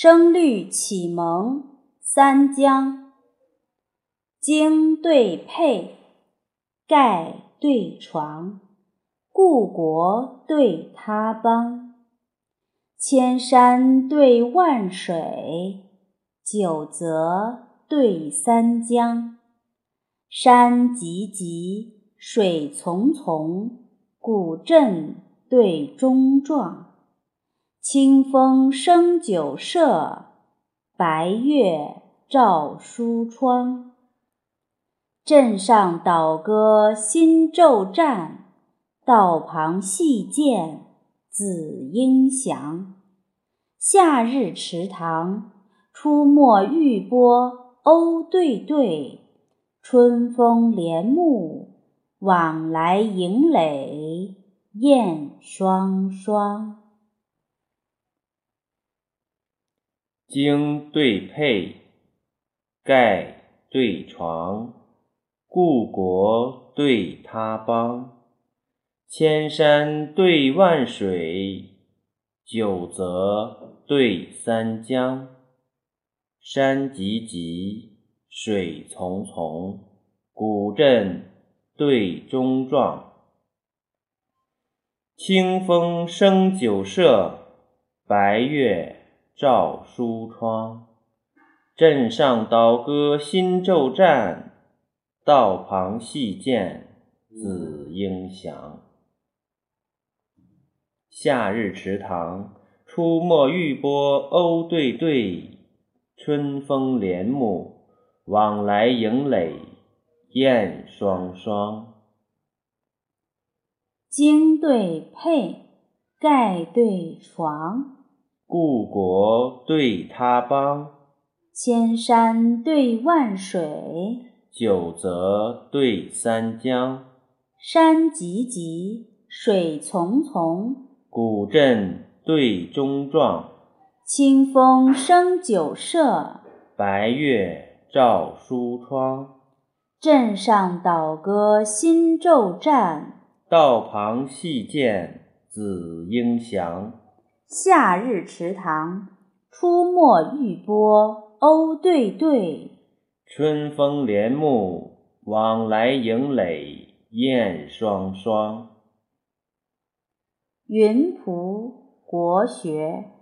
声律启蒙三江，经对佩，盖对床，故国对他邦，千山对万水，九泽对三江。山急急，水淙淙，古镇对中壮。清风生酒舍，白月照书窗。镇上倒歌新骤战，道旁细见紫英翔。夏日池塘，出没玉波鸥对对；春风帘幕，往来迎垒燕双双。经对佩，盖对床，故国对他邦。千山对万水，九泽对三江。山急急，水淙淙，古镇对中壮。清风生酒舍，白月。照书窗，镇上倒歌新骤战，道旁细见紫英翔。夏日池塘，出没玉波鸥对对；春风帘幕，往来迎垒燕双双。经对佩，盖对床。故国对他邦，千山对万水，九泽对三江。山急急，水淙淙，古镇对中壮。清风生酒舍，白月照书窗。镇上倒歌新骤战，道旁细见紫英翔。夏日池塘，出没玉波鸥对对；春风帘幕，往来迎垒燕双双。云仆国学。